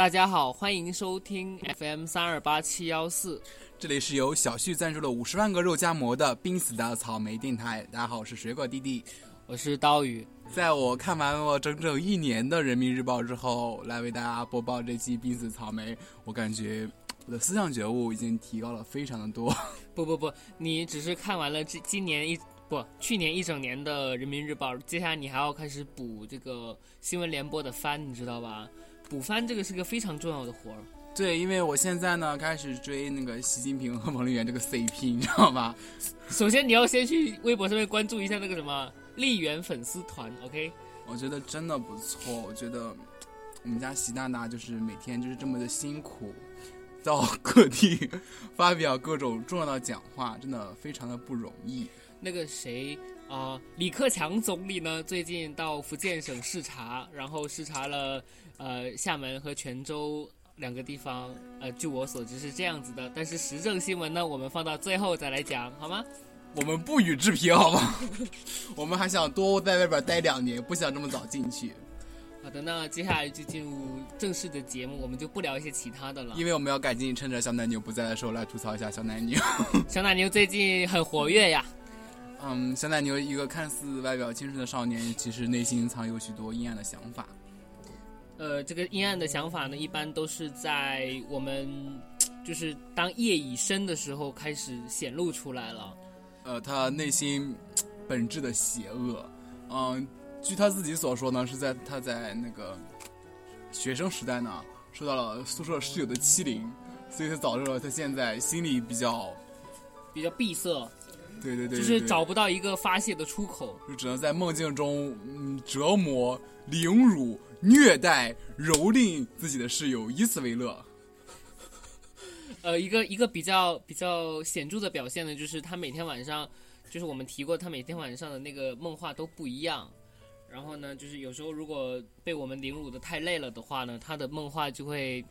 大家好，欢迎收听 FM 三二八七幺四，这里是由小旭赞助了五十万个肉夹馍的濒死的草莓电台。大家好，我是水果弟弟，我是刀鱼。在我看完了整整一年的人民日报之后，来为大家播报这期濒死草莓，我感觉我的思想觉悟已经提高了非常的多。不不不，你只是看完了这今年一不去年一整年的人民日报，接下来你还要开始补这个新闻联播的番，你知道吧？补番这个是个非常重要的活儿。对，因为我现在呢开始追那个习近平和王丽媛这个 CP，你知道吗？首先你要先去微博上面关注一下那个什么丽媛粉丝团，OK？我觉得真的不错。我觉得我们家习大大就是每天就是这么的辛苦，到各地发表各种重要的讲话，真的非常的不容易。那个谁啊，李克强总理呢，最近到福建省视察，然后视察了。呃，厦门和泉州两个地方，呃，据我所知是这样子的。但是时政新闻呢，我们放到最后再来讲，好吗？我们不予置评，好吗？我们还想多在外边待两年，不想这么早进去。好的，那接下来就进入正式的节目，我们就不聊一些其他的了。因为我们要赶紧趁着小奶牛不在的时候来吐槽一下小奶牛。小奶牛最近很活跃呀。嗯，小奶牛一个看似外表清纯的少年，其实内心藏有许多阴暗的想法。呃，这个阴暗的想法呢，一般都是在我们就是当夜已深的时候开始显露出来了。呃，他内心本质的邪恶，嗯，据他自己所说呢，是在他在那个学生时代呢，受到了宿舍室友的欺凌，所以他导致了他现在心里比较比较闭塞。对对对，就是找不到一个发泄的出口，就只能在梦境中嗯折磨、凌辱。虐待、蹂躏自己的室友，以此为乐。呃，一个一个比较比较显著的表现呢，就是他每天晚上，就是我们提过，他每天晚上的那个梦话都不一样。然后呢，就是有时候如果被我们凌辱的太累了的话呢，他的梦话就会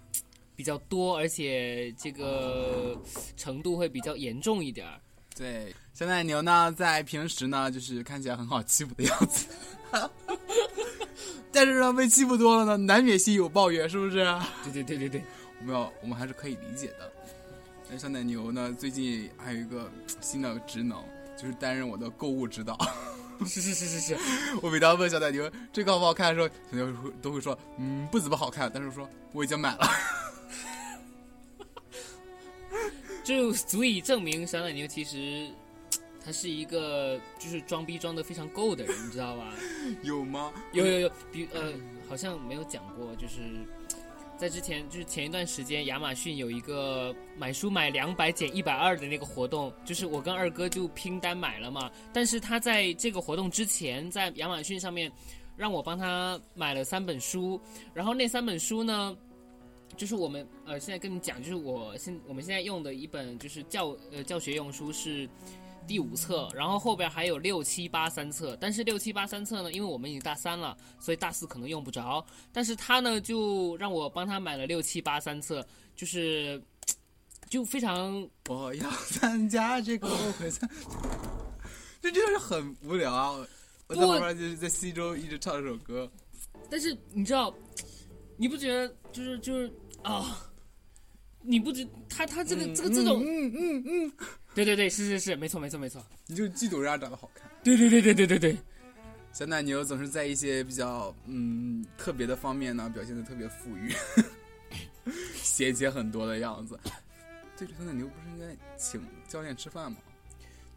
比较多，而且这个程度会比较严重一点儿。对，小奶牛呢，在平时呢，就是看起来很好欺负的样子。但是呢，被欺负多了呢，难免心有抱怨，是不是？对对对对对，我们要，我们还是可以理解的。那小奶牛呢，最近还有一个新的职能，就是担任我的购物指导。是是是是是，我每当问小奶牛这个好不好看的时候，小奶牛都会说，嗯，不怎么好看，但是说我已经买了。就足以证明小奶牛其实。他是一个就是装逼装的非常够的人，你知道吧？有吗？有有有，比呃，好像没有讲过，就是在之前，就是前一段时间，亚马逊有一个买书买两百减一百二的那个活动，就是我跟二哥就拼单买了嘛。但是他在这个活动之前，在亚马逊上面让我帮他买了三本书，然后那三本书呢，就是我们呃现在跟你讲，就是我现我们现在用的一本就是教呃教学用书是。第五册，然后后边还有六七八三册，但是六七八三册呢，因为我们已经大三了，所以大四可能用不着。但是他呢，就让我帮他买了六七八三册，就是，就非常 我要参加这个会参，这真的是很无聊啊！我在旁边就是在西周一直唱这首歌，但是你知道，你不觉得就是就是啊？你不觉他他这个这个这种嗯嗯嗯，对对对是是是没错没错没错，你就嫉妒人家长得好看。对对对对对对对，小奶牛总是在一些比较嗯特别的方面呢表现的特别富裕，闲钱很多的样子。对，小奶牛不是应该请教练吃饭吗？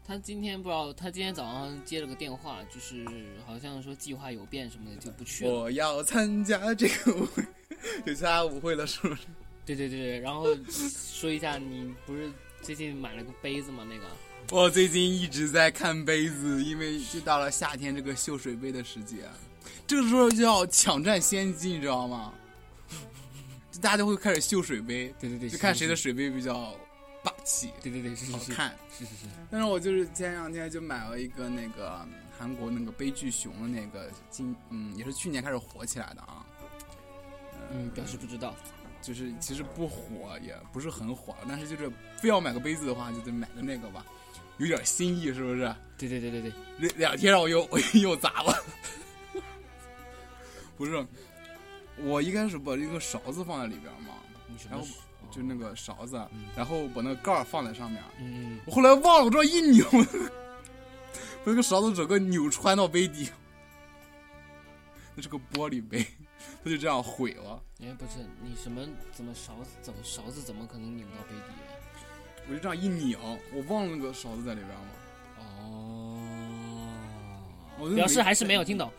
他今天不知道，他今天早上接了个电话，就是好像说计划有变什么的就不去了。我要参加这个舞会，有参加舞会了是不是？对对对对，然后说一下，你不是最近买了个杯子吗？那个，我最近一直在看杯子，因为就到了夏天这个秀水杯的时节，这个时候就要抢占先机，你知道吗？大家都会开始秀水杯，对对对，就看谁的水杯比较霸气，对对对，好看，是是是。但是我就是前两天就买了一个那个韩国那个悲剧熊的那个，今嗯也是去年开始火起来的啊，嗯，表示不知道。就是其实不火，也不是很火，但是就是非要买个杯子的话，就得买个那个吧，有点心意，是不是？对对对对对，两两天让我又 我又砸了，不是，我一开始把这个勺子放在里边嘛，然后么？就那个勺子嗯，然后把那个盖儿放在上面。嗯，我后来忘了，我这样一扭，把那个勺子整个扭穿到杯底。那是个玻璃杯，它就这样毁了。哎，不是你什么怎么勺子怎么勺子怎么可能拧到杯底？我就这样一拧，我忘了那个勺子在里边了。哦，我表示还是没有听懂，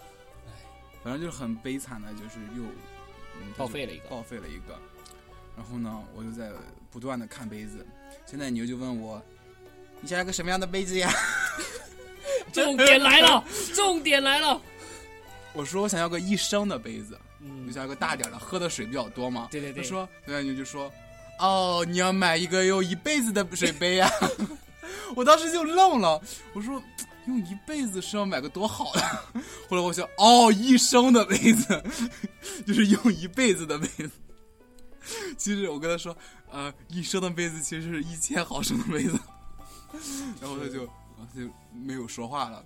反正就是很悲惨的，就是又、嗯、报废了一个。报废了一个。然后呢，我就在不断的看杯子。现在牛就问我，你想要个什么样的杯子呀？重点来了，重点来了。我说我想要个一升的杯子，嗯我，想要个大点的，喝的水比较多嘛。对对对他说，对牛就说，哦，你要买一个用一辈子的水杯呀、我当时就愣了，我说。用一辈子是要买个多好的？后来我想，哦，一升的杯子，就是用一辈子的杯子。其实我跟他说，呃，一升的杯子其实是一千毫升的杯子。然后他就他就没有说话了，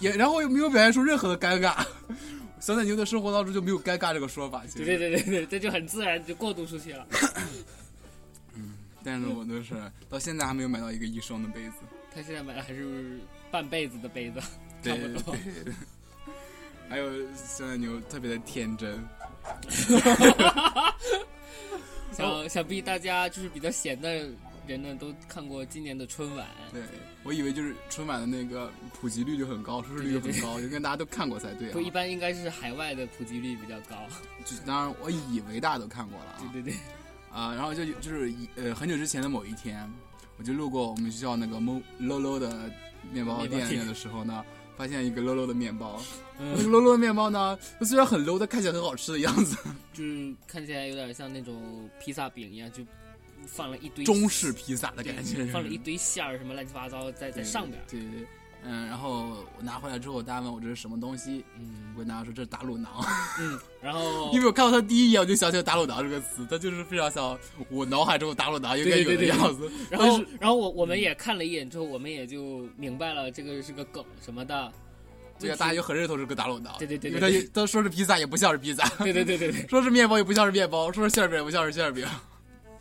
也然后也没有表现出任何的尴尬。小奶牛的生活当中就没有尴尬这个说法，其实对对对对对，这就很自然就过渡出去了。嗯但是我都是到现在还没有买到一个一升的杯子。他现在买的还是半辈子的杯子，差对不多。对对还有小奶牛特别的天真，想想必大家就是比较闲的人呢，都看过今年的春晚。对我以为就是春晚的那个普及率就很高，收视率就很高，应该大家都看过才对啊不，。一般应该是海外的普及率比较高。就当然我以为大家都看过了啊对对对，啊，然后就就是一呃很久之前的某一天，我就路过我们学校那个 mo low low 的面包店的时候呢，发现一个 low low 的面包，那个嗯，low low 的面包呢，它虽然很 low，但看起来很好吃的样子，就是看起来有点像那种披萨饼一样，就放了一堆中式披萨的感觉，放了一堆馅儿，什么乱七八糟在在上边对对，嗯，然后我拿回来之后，大家问我这是什么东西，嗯我跟大家说这是打卤囊，嗯，然后因为我看到他第一眼我就想起了打卤囊这个词，它就是非常像我脑海中的打卤囊应该有的样子。然后然后我我们也看了一眼之后，我们也就明白了这个是个梗什么的。对呀，大家就很认同是个打卤囊，对对对对因为它也它说是披萨也不像是披萨，对对对对对。说是面包也不像是面包，说是馅饼也不像是馅饼，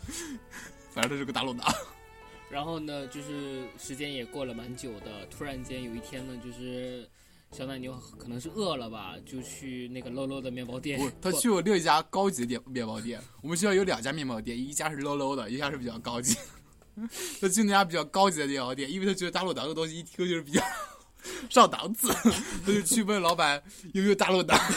反正它是个打卤囊。然后呢，就是时间也过了蛮久的，突然间有一天呢，就是小奶牛可能是饿了吧，就去那个 low 的面包店不，，他去我另一家高级的店面包店。我们学校有两家面包店，一家是 low 的，一家是比较高级。他去那家比较高级的面包店，因为他觉得打卤囊这个东西一听就是比较上档次，他就去问老板有没有打卤囊。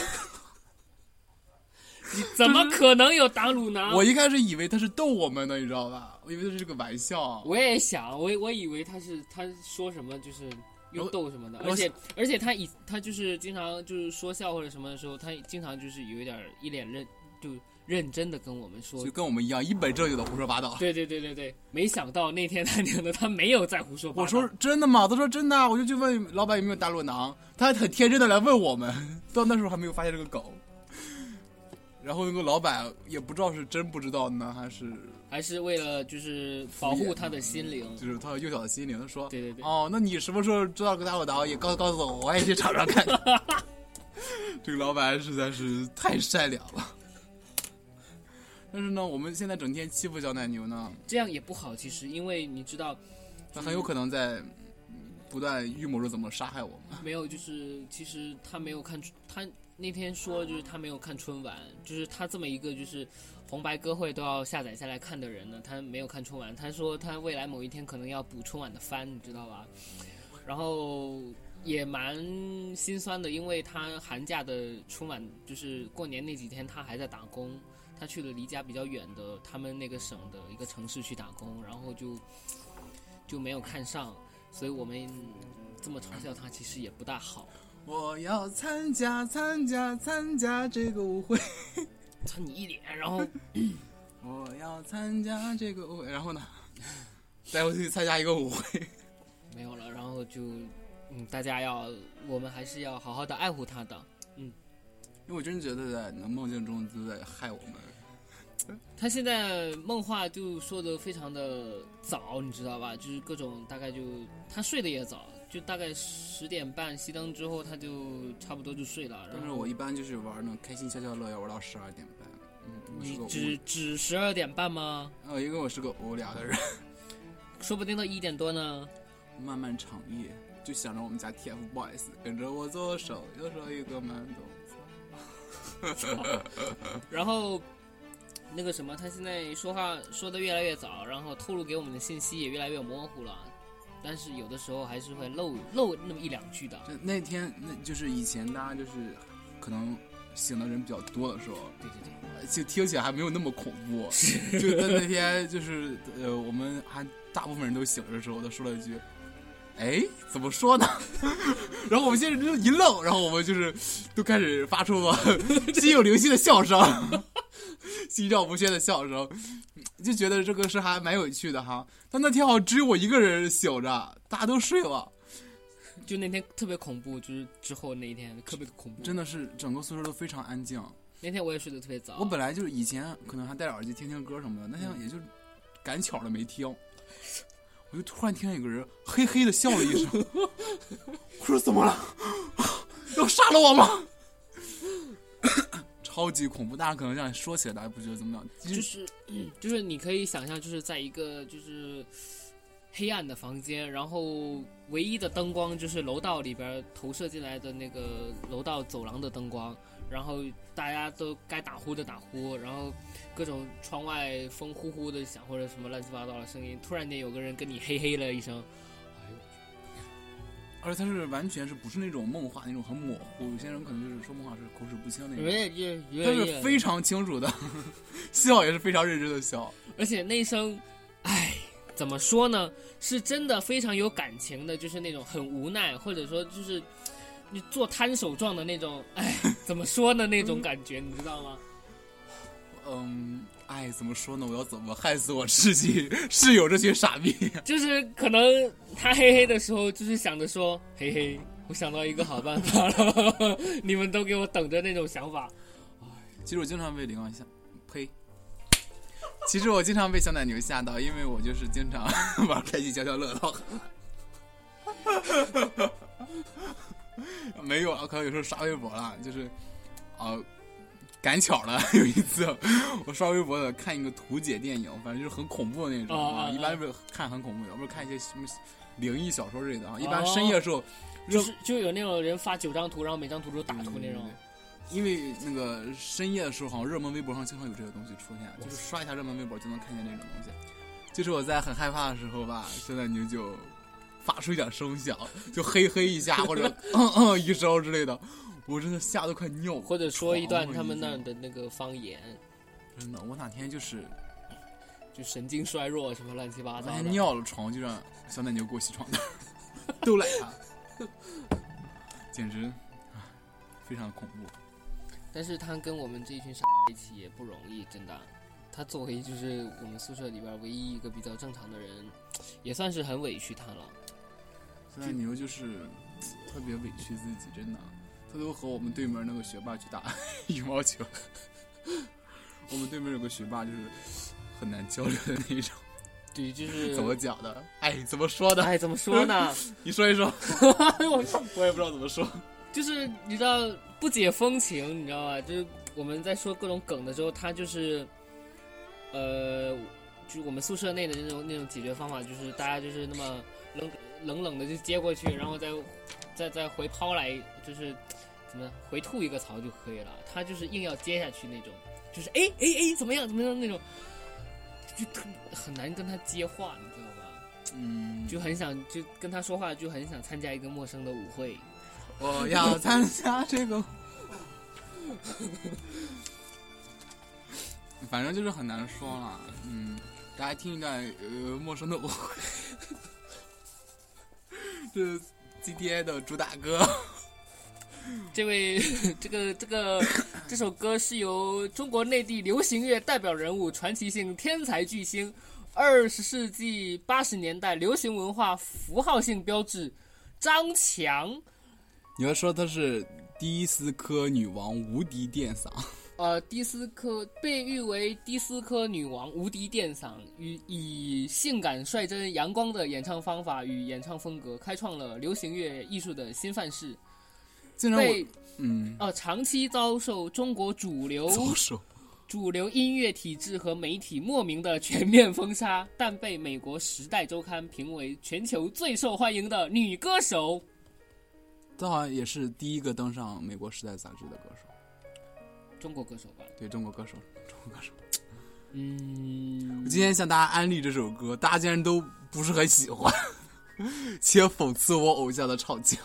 怎么可能有打卤囊？我一开始以为他是逗我们的，你知道吧？我以为这是个玩笑。我也想，我我以为他是他说什么就是又逗什么的，而且而且他以他就是经常就是说笑或者什么的时候，他经常就是有一点一脸认就认真的跟我们说就，跟我们一样，一本正经的胡说八道。对对对对对，没想到那天他娘 的他没有在胡说八道，我说真的吗？他说真的啊，我就去问老板有没有打卤囊，他还很天真的来问我们，到那时候还没有发现这个梗。然后那个老板也不知道是真不知道呢，还是还是为了就是保护他的心灵，就是他幼小的心灵。他说对对对，哦，那你什么时候知道个打卤囊？也告告诉我，我也去尝尝看。这个老板实在是太善良了。但是呢，我们现在整天欺负小奶牛呢，这样也不好，其实因为你知道他很有可能在不断预谋着怎么杀害我们。没有，就是其实他没有看出，他那天说就是他没有看春晚，就是他这么一个就是红白歌会都要下载下来看的人呢，他没有看春晚。他说他未来某一天可能要补春晚的番，你知道吧？然后也蛮心酸的，因为他寒假的春晚就是过年那几天他还在打工，他去了离家比较远的他们那个省的一个城市去打工，然后就就没有看上，所以我们这么嘲笑他其实也不大好。我要参加参加参加这个舞会，操你一脸，然后 我要参加这个舞会，然后呢，带我去参加一个舞会。没有了，然后就嗯，大家要我们还是要好好的爱护他的。嗯因为我真觉得在那梦境中都在害我们。他现在梦话就说的非常的早，你知道吧？就是各种大概就他睡得也早，就大概十点半熄灯之后，他就差不多就睡了。但是我一般就是玩那种开心消消乐，要玩到十二点半。嗯，只只十二点半吗？无，呃，因为我是个无聊的人，说不定到一点多呢。漫漫长夜就想着我们家 TFBOYS 跟着我左手右手一个慢动作。然后那个什么，他现在说话说的越来越早，然后透露给我们的信息也越来越模糊了。但是有的时候还是会漏漏那么一两句的。就那天，那就是以前大家就是可能醒的人比较多的时候，对对对，就听起来还没有那么恐怖。就在那天就是呃，我们还大部分人都醒着的时候，他说了一句：“哎，怎么说呢？” 然后我们现在就一愣，然后我们就是都开始发出了 心有灵犀的笑声，心照不宣的笑声，就觉得这个事还蛮有趣的哈。但那天好像只有我一个人醒着，大家都睡了。就那天特别恐怖，就是之后那一天特别恐怖。真的是整个宿舍都非常安静。那天我也睡得特别早。我本来就是以前可能还戴着耳机听听歌什么的，那天也就赶巧了没听，我就突然听见有个人嘿嘿的笑了一声，我说怎么了？要杀了我吗？超级恐怖，大家可能这样说起来，大家不觉得怎么样？就是、就是你可以想象，就是在一个就是黑暗的房间，然后唯一的灯光就是楼道里边投射进来的那个楼道走廊的灯光，然后大家都该打呼的打呼，然后各种窗外风呼呼的响或者什么乱七八糟的声音，突然间有个人跟你嘿嘿了一声，而且他是完全是不是那种梦话那种很模糊，有些人可能就是说梦话是口齿不清那种，他是非常清楚的，笑也是非常认真的笑。而且那一声，唉，怎么说呢？是真的非常有感情的，就是那种很无奈，或者说就是你做摊手状的那种，唉，怎么说呢？那种感觉，你知道吗？嗯，哎，怎么说呢？我要怎么害死我自己 室友这群傻逼？就是可能他嘿嘿的时候，就是想着说，嘿嘿，我想到一个好办法了，你们都给我等着那种想法。其实我经常被领导吓，呸！其实我经常被小奶牛吓到，因为我就是经常玩开心消消乐到。没有啊，可能有时候刷微博了，就是，呃，赶巧了。有一次我刷微博的看一个图解电影，反正就是很恐怖的那种一般不是看很恐怖的，不是看一些什么灵异小说之类的啊。一般深夜的时候，就是就有那种人发九张图，然后每张图都打图那种。因为那个深夜的时候，好像热门微博上经常有这个东西出现，就是刷一下热门微博就能看见这种东西。就是我在很害怕的时候吧，现在你就发出一点声响，就嘿嘿一下或者 嗯嗯一声之类的，我真的吓得快尿。或者说一段他们那儿的那个方言，真的，我哪天就是就神经衰弱什么乱七八糟的。天尿了床就让小奶牛给我洗床单，都赖他，简直唉非常恐怖。但是他跟我们这一群傻一起也不容易，真的。他作为就是我们宿舍里边唯一一个比较正常的人，也算是很委屈他了。小奶牛就是特别委屈自己，真的，他都和我们对面那个学霸去打 羽毛球。我们对面有个学霸，就是很难交流的那一种。对，就是怎么讲的？哎，怎么说的？哎，怎么说呢？你说一说，我我也不知道怎么说。就是你知道不解风情，你知道吧？就是我们在说各种梗的时候，他就是，呃，就我们宿舍内的那种那种解决方法，就是大家就是那么冷冷冷的就接过去，然后再再再回抛来，就是怎么回吐一个槽就可以了。他就是硬要接下去那种，就是哎哎哎怎么样怎么样那种，就特很难跟他接话，你知道吧？嗯，就很想就跟他说话，就很想参加一个陌生的舞会。我要参加这个，反正就是很难说了。嗯，大家听一段呃陌生的舞会，这是 GTA 的主打歌。这位，这个这个这首歌是由中国内地流行乐代表人物、传奇性天才巨星，二十世纪八十年代流行文化符号性标志张强。你要说她是迪斯科女王无敌电嗓，呃，迪斯科被誉为迪斯科女王、无敌电嗓，与以性感、率真、阳光的演唱方法与演唱风格，开创了流行乐艺术的新范式。竟然我被嗯，呃长期遭受中国主流主流音乐体制和媒体莫名的全面封杀，但被美国《时代周刊》评为全球最受欢迎的女歌手。这好像也是第一个登上美国《时代》杂志的歌手，中国歌手吧？对中国歌手，中国歌手。嗯我，今天向大家安利这首歌，大家竟然都不是很喜欢，且讽刺我偶像的唱腔。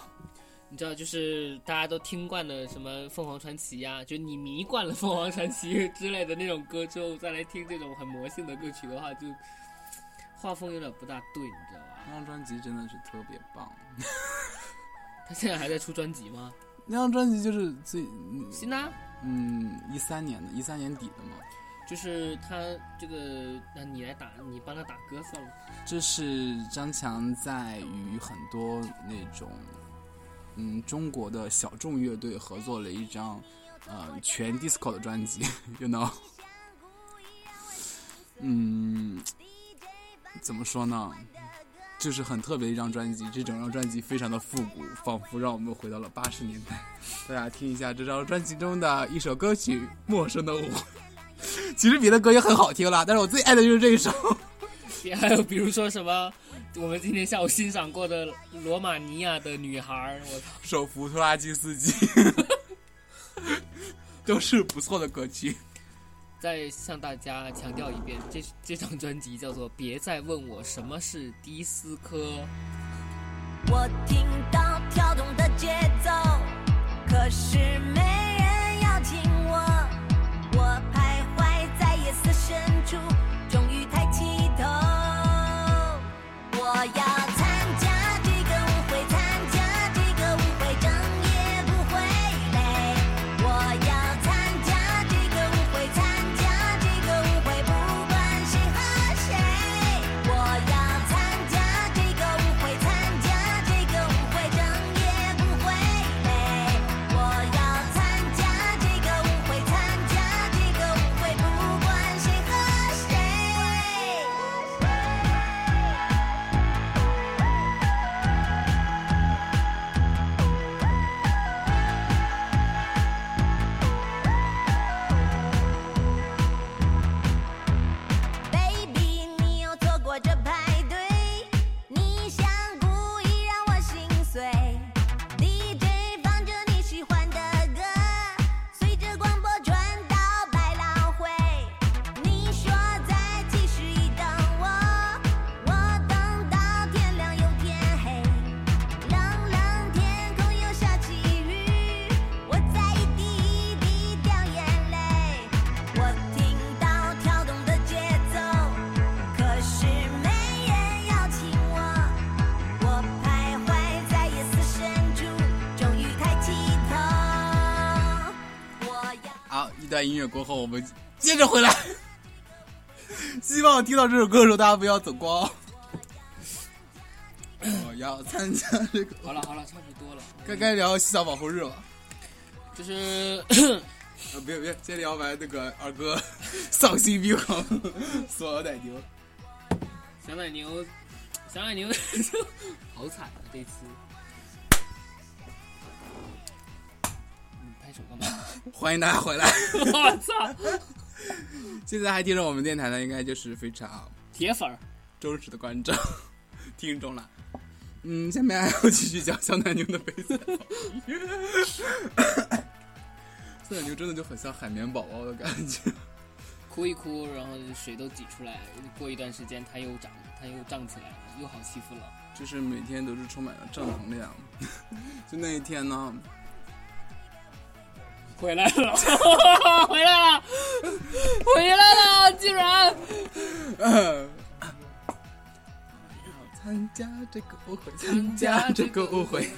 你知道，就是大家都听惯了什么凤凰传奇呀、就你迷惯了凤凰传奇 之类的那种歌之后，再来听这种很魔性的歌曲的话，就画风有点不大对，你知道吧？那张专辑真的是特别棒，他现在还在出专辑吗？那张专辑就是最嗯新的啊，嗯一三年的，一三年底的嘛。就是他这个，那你来打，你帮他打歌算了。这是张强在与很多那种嗯中国的小众乐队合作了一张呃全 disco 的专辑，you know，嗯，怎么说呢？就是很特别的一张专辑，这整张专辑非常的复古，仿佛让我们回到了八十年代。大家听一下这张专辑中的一首歌曲《陌生的舞》。其实别的歌也很好听啦，但是我最爱的就是这一首。还有比如说什么，我们今天下午欣赏过的《罗马尼亚的女孩》，我操，手扶拖拉机司机，都是不错的歌曲。再向大家强调一遍，这这张专辑叫做《别再问我什么是迪斯科》。我听到跳动的节奏，可是没人邀请我。我徘徊在夜色深处，段音乐过后，我们接着回来。希望听到这首歌的时候，大家不要走光哦。我要参加这个，好了好了，差不多了。该该聊洗澡往后日了。就是啊，别别，先聊完那个二哥丧心病狂索尔奶牛。小奶牛，小奶牛 好惨啊！这次，你拍手干嘛？欢迎大家回来。我操！现在还听着我们电台的，应该就是非常铁粉，忠实的观众、听众了。嗯，下面还要继续讲小奶牛的悲惨遭遇。小奶牛真的就很像海绵宝宝的感觉。哭一哭，然后水都挤出来，过一段时间它又长，它又胀起来了，又好欺负了。就是每天都是充满了正能量。就那一天呢，回来了，回来了，回来了，竟然！参加这个舞会，参加这个舞会。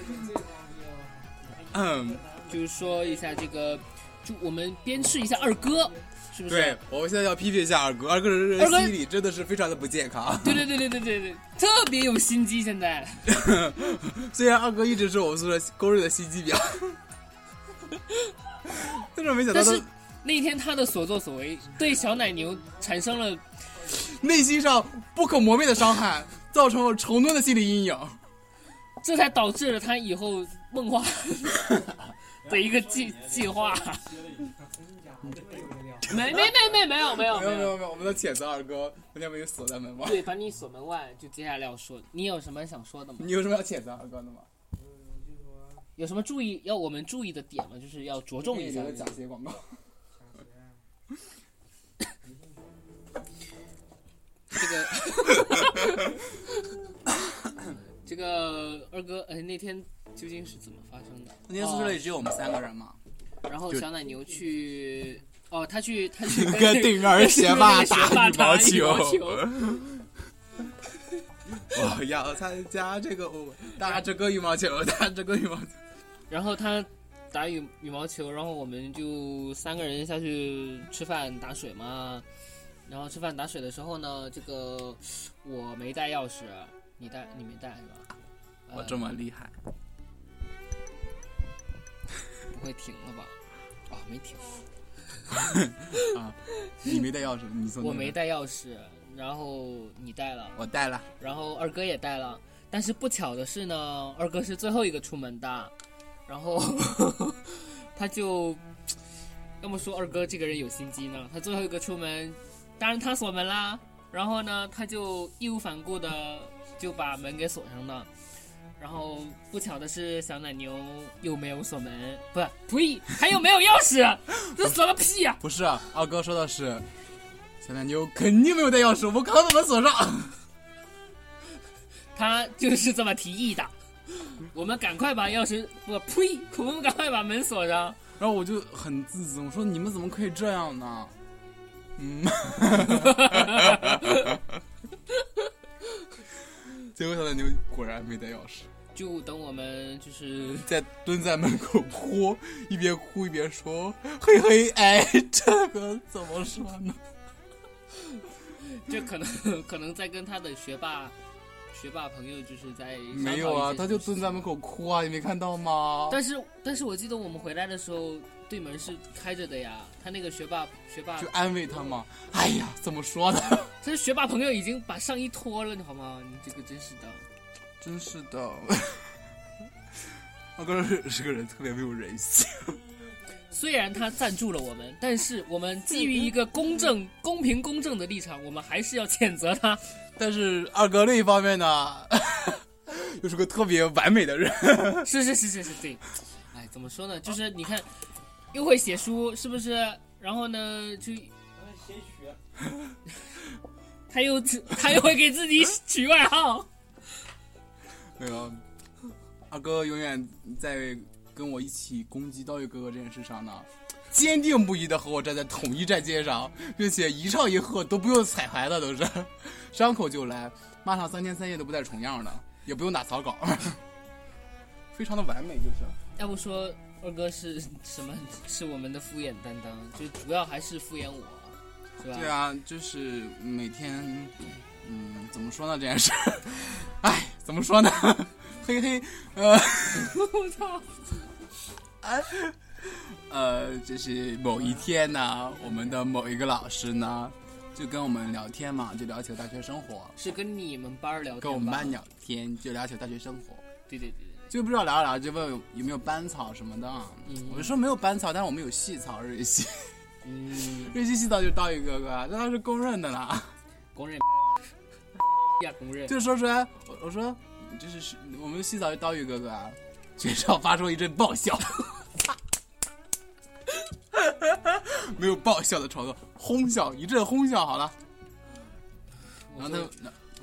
嗯，就是说一下这个，就我们鞭笞一下二哥，是不是？对，我们现在要批评一下二哥，二哥这人心理真的是非常的不健康。对对对对对对对，特别有心机。现在 虽然二哥一直是我们宿舍公认的心机婊，但是没想到但是，那天他的所作所为对小奶牛产生了内心上不可磨灭的伤害，造成了成吨的心理阴影。这才导致了他以后梦话 的一个计计划。没没没没没有没有没有，没有没有没有，我们的谴责二哥昨天被锁在门外。对，把你锁门外。就接下来要说，你有什么想说的吗？你有什么要谴责二哥的吗？有什么注意要我们注意的点吗？就是要着重一下广告。这个，这个二哥，哎，那天究竟是怎么发生的？那天宿舍里只有我们三个人嘛，然后小奶牛去，哦，他去，他去跟对面儿学霸打打羽毛球。球。我要参加这个舞，打这个羽毛球，打这个羽毛球。然后他打羽羽毛球，然后我们就三个人下去吃饭打水嘛。然后吃饭打水的时候呢，这个我没带钥匙，你带你没带是吧？我这么厉害，不会停了吧？啊、没停，啊！你没带钥匙，你送我没，带钥匙，然后你带了，我带了。然后二哥也带了，但是不巧的是呢，二哥是最后一个出门的，然后他就，要么说二哥这个人有心机呢，他最后一个出门，当然他锁门啦，然后呢，他就义无反顾的就把门给锁上了。然后不巧的是，小奶牛又没有锁门，不是，呸，还有没有钥匙？这锁个屁呀、不是啊，二哥说的是，小奶牛肯定没有带钥匙，我刚把门锁上。他就是这么提议的。我们赶快把钥匙，我呸，我们赶快把门锁上。然后我就很自责，我说你们怎么可以这样呢？嗯，结果小奶牛果然没带钥匙，就等我们就是在蹲在门口哭，一边哭一边说：“嘿嘿，哎，这个怎么说呢？这可能可能在跟他的学霸学霸朋友就是在没有啊，他就蹲在门口哭啊，你没看到吗？但是但是我记得我们回来的时候，对门是开着的呀。他那个学霸学霸就，安慰他嘛。哎呀，怎么说呢？这学霸朋友已经把上衣脱了，你好吗？你这个真是的。真是的，二哥是是个人特别没有人性。虽然他赞助了我们，但是我们基于一个公正、公平、公正的立场，我们还是要谴责他。但是二哥另一方面呢，又是个特别完美的人。是是是是是，对。哎，怎么说呢？就是你看，又会写书，是不是？然后呢，就写曲，他又他又会给自己取外号。那个二哥永远在跟我一起攻击刀鱼哥哥这件事上呢，坚定不移的和我站在统一战线上，并且一唱一和都不用彩排的，都是 张口就来，骂上三天三夜都不带重样的，也不用打草稿，非常的完美，就是。要不说二哥是什么？是我们的敷衍担当，就主要还是敷衍我，是吧？对啊，就是每天，嗯，怎么说呢这件事？哎，怎么说呢？嘿嘿，呃，我操！呃，就是某一天呢，我们的某一个老师呢，就跟我们聊天嘛，就聊起了大学生活，是跟你们班儿聊天跟我们班聊天，就聊起了大学生活，对对对对。就不知道聊着聊着就问有有没有班草什么的，嗯。我就说没有班草，但是我们有细草日系，嗯，日系细草就是刀鱼哥哥，那他是公认的啦。公认。呀，公认。就说出来，我我说就是是我们洗澡是刀鱼哥哥啊，全场发出一阵爆笑，没有爆笑的床头哄笑，一阵哄笑好了。然后他，我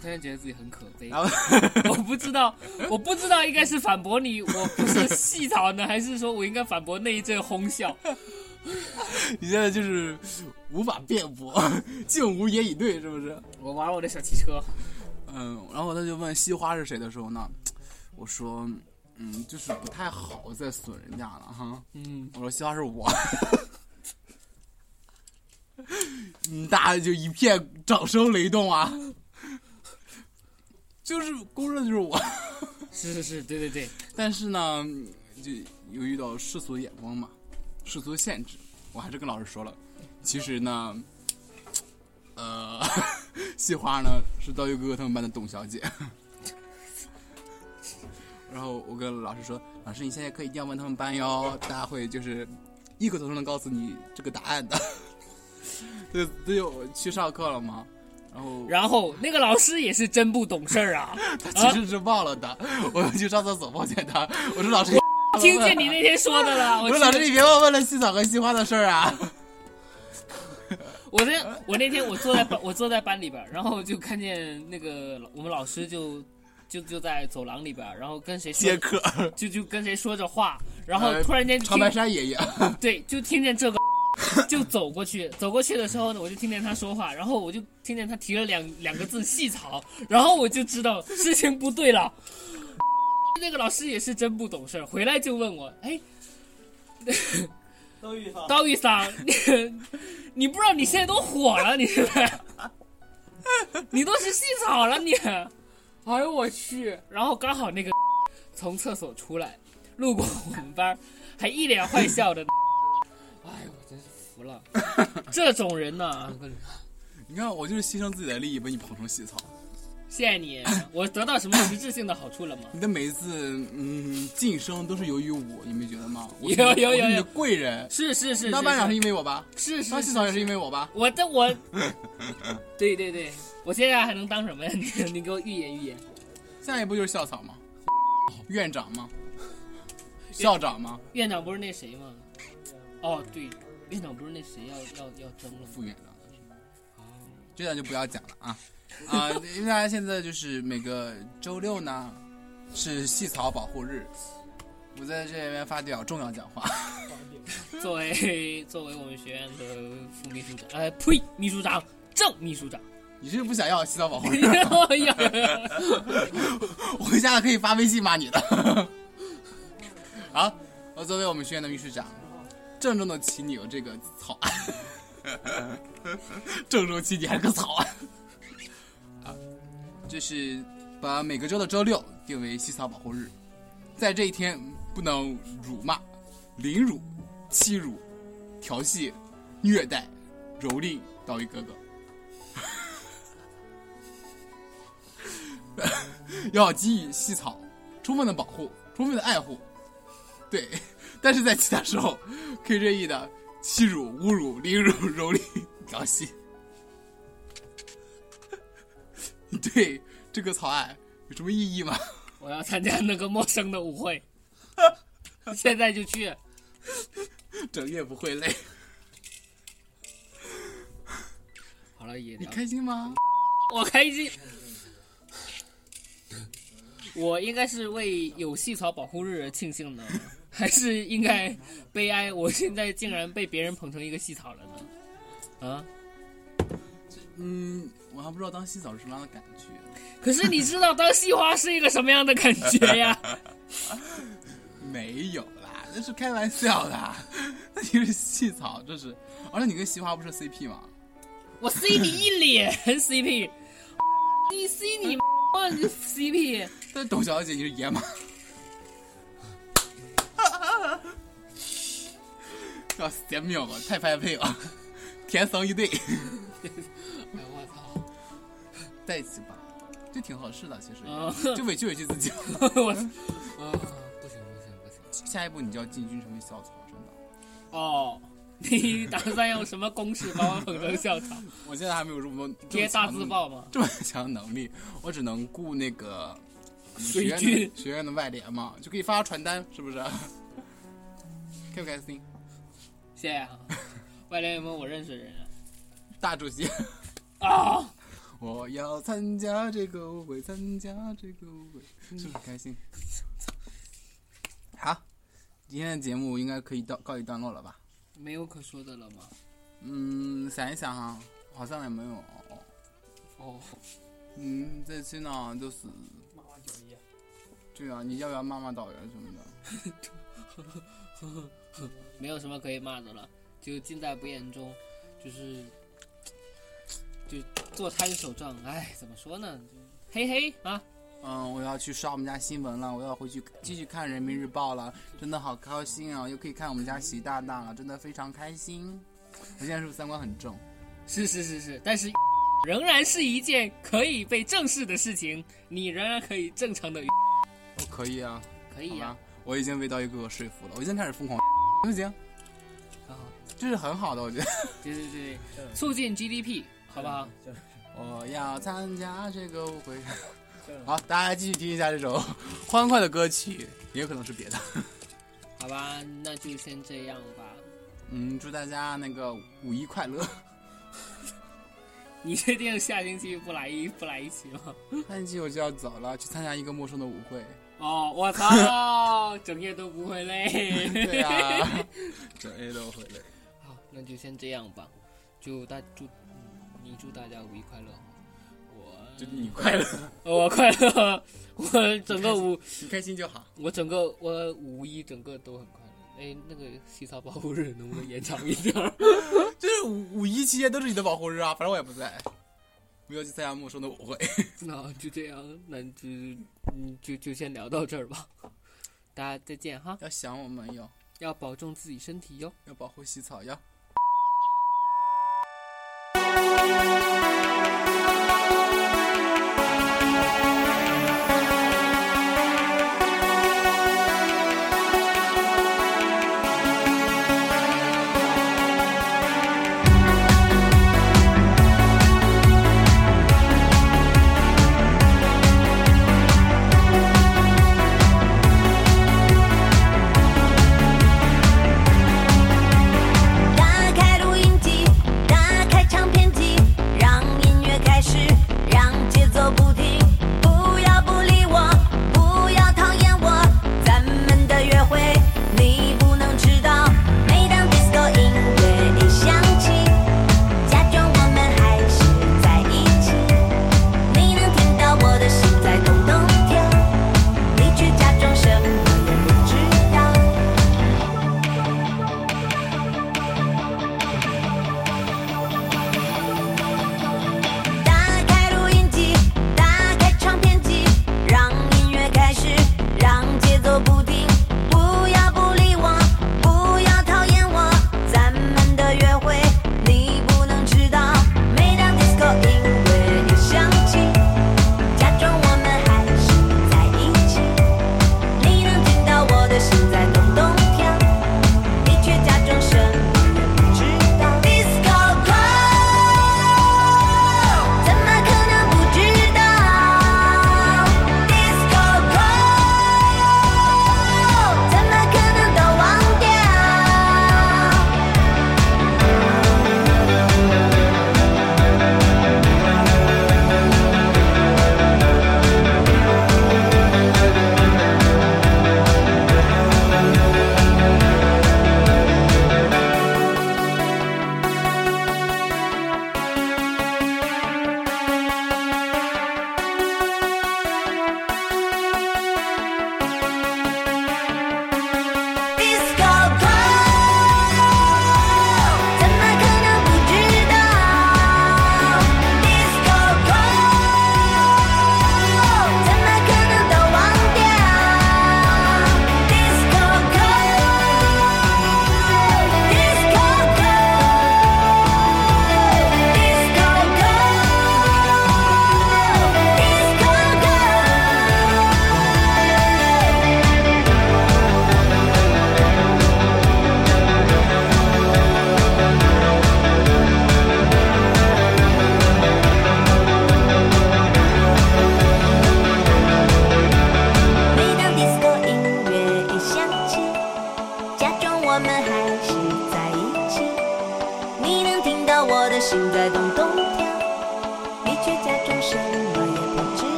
突然觉得自己很可悲。然后我不知道，我不知道应该是反驳你，我不是细草呢，还是说我应该反驳那一阵哄笑？你现在就是无法辩驳，竟无言以对，是不是？我玩我的小汽车，嗯，然后他就问西花是谁的时候呢，我说，嗯，就是不太好再损人家了哈。嗯，我说西花是我，嗯，大家就一片掌声雷动啊，就是公认就是我。是是是，对对对，但是呢，就有遇到世俗的眼光嘛，世俗的限制，我我还是跟老师说了，其实呢，呃，系花呢是刀鱼哥哥他们班的董小姐。然后我跟老师说，老师你现在课一定要问他们班哟，大家会就是异口同声的告诉你这个答案的。对，对，我去上课了嘛，然后然后那个老师也是真不懂事儿啊！他其实是忘了的，我又去上厕所抱歉他，我说老师，听见你那天说的了，我我说老师你别忘问了西草和西花的事儿啊。我那我那天我坐在班我坐在班里边儿，然后就看见那个我们老师就就就在走廊里边儿，然后跟谁接客，就就跟谁说着话，然后呃突然间长白山爷爷，对，就听见这个，就走过去，走过去的时候呢，我就听见他说话，然后我就听见他提了两两个字“细草”，然后我就知道事情不对了。那个老师也是真不懂事儿，回来就问我，哎，刀玉桑。刀玉桑，你你不知道你现在都火了，你是不是？你都是细草了你，哎呦我去！然后刚好那个 从厕所出来，路过我们班，还一脸坏笑的。服了！这种人呢，你看我就是牺牲自己的利益把你捧成细草。谢谢你，我得到什么实质性的好处了吗？你的每一次嗯晋升都是由于我，你没觉得吗？有有有你的贵人。是是是，当班长是是因为我吧？是是是当系草也是因为我吧？我 的我，对对对，我现在还能当什么呀？你你给我预言预言。下一步就是校草吗，院长吗，校长吗，院长不是那谁吗？哦，对，院长不是那谁要要要争了吗？副院长。这段就不要讲了啊啊！因为大家现在就是每个周六呢是细草保护日，我在这边发表重要讲话。作为作为我们学院的副秘书长，呃，呸，秘书长，正秘书长。你是不想要细草保护日？我回家了可以发微信骂你的。好，我作为我们学院的秘书长，郑重的请你有这个草案，郑重请你还是个草案啊，就是把每个周的周六定为细草保护日，在这一天不能辱骂、凌辱、欺辱、调戏、虐待、蹂躏刀鱼哥哥。要给予细草充分的保护、充分的爱护，对。但是在其他时候，可以任意的欺辱、侮辱、凌辱、蹂躏、调戏。对这个草案有什么意义吗？我要参加那个陌生的舞会，现在就去。整夜不会累，好了，也你开心吗？我开心。我应该是为有细草保护日而庆幸呢，还是应该悲哀？我现在竟然被别人捧成一个细草了呢？啊！嗯，我还不知道当细草是什么样的感觉。可是你知道当细花是一个什么样的感觉呀？没有啦，那是开玩笑的。那你是细草，这是，而且你跟细花不是 CP 吗？我 C 你一脸 CP，你 C 你妈你 CP，但董小姐你是野马。要邪妙了，太般配了，天生一对，哎我操！在一起吧，就挺合适的，其实，啊，就委屈委屈自己。我啊，不行不行不行！下一步你就要进军成为校草，真的。哦，你打算用什么公式把我捧成校草？我现在还没有这么多贴大字报吗？这么强的能力，我只能雇那个学水院军学院的外联嘛，就可以发传单，是不是？开不开心？谢谢啊！外联有没有我认识的人大主席，啊？我要参加这个舞会，参加这个舞会，是不是开心？好，今天的节目应该可以到告一段落了吧？没有可说的了吗？嗯，想一想哈，好像也没有。哦，嗯，这期呢就是，妈妈对啊，你要不要妈妈导员什么的？没有什么可以骂的了，就尽在不言中，就是就做摊手账。哎，怎么说呢？就嘿嘿啊，嗯，我要去刷我们家新闻了，我要回去继续看人民日报了，真的好高兴啊！又可以看我们家习大大了，真的非常开心。我现在是不是三观很正？是是是是，但是 仍然是一件可以被正视的事情，你仍然可以正常的哦，可以啊，可以啊、我已经被道一哥哥说服了，我已经开始疯狂，行不行？好，这是很好的，我觉得。对对对对，促进 GDP，好不好？我要参加这个舞会。好，大家继续听一下这首 欢快的歌曲，也有可能是别的。好吧，那就先这样吧。嗯，祝大家那个五一快乐。你确定下星期不来一不来一期吗？下星期我就要走了，去参加一个陌生的舞会。哦，我操，整夜都不会累。对啊，整夜都会累。好，那就先这样吧。祝大祝、嗯、你祝大家五一快乐。我祝你快乐，我快乐，我整个五 你开心就好。我整个我五一整个都很快乐。哎，那个西草保护日能不能延长一点儿？就是五五一期间都是你的保护日啊，反正我也不在。我要去参加陌生的舞会。那就这样，那就嗯就就先聊到这儿吧。大家再见哈，要想我们哟，要保重自己身体哟。要保护洗草哟。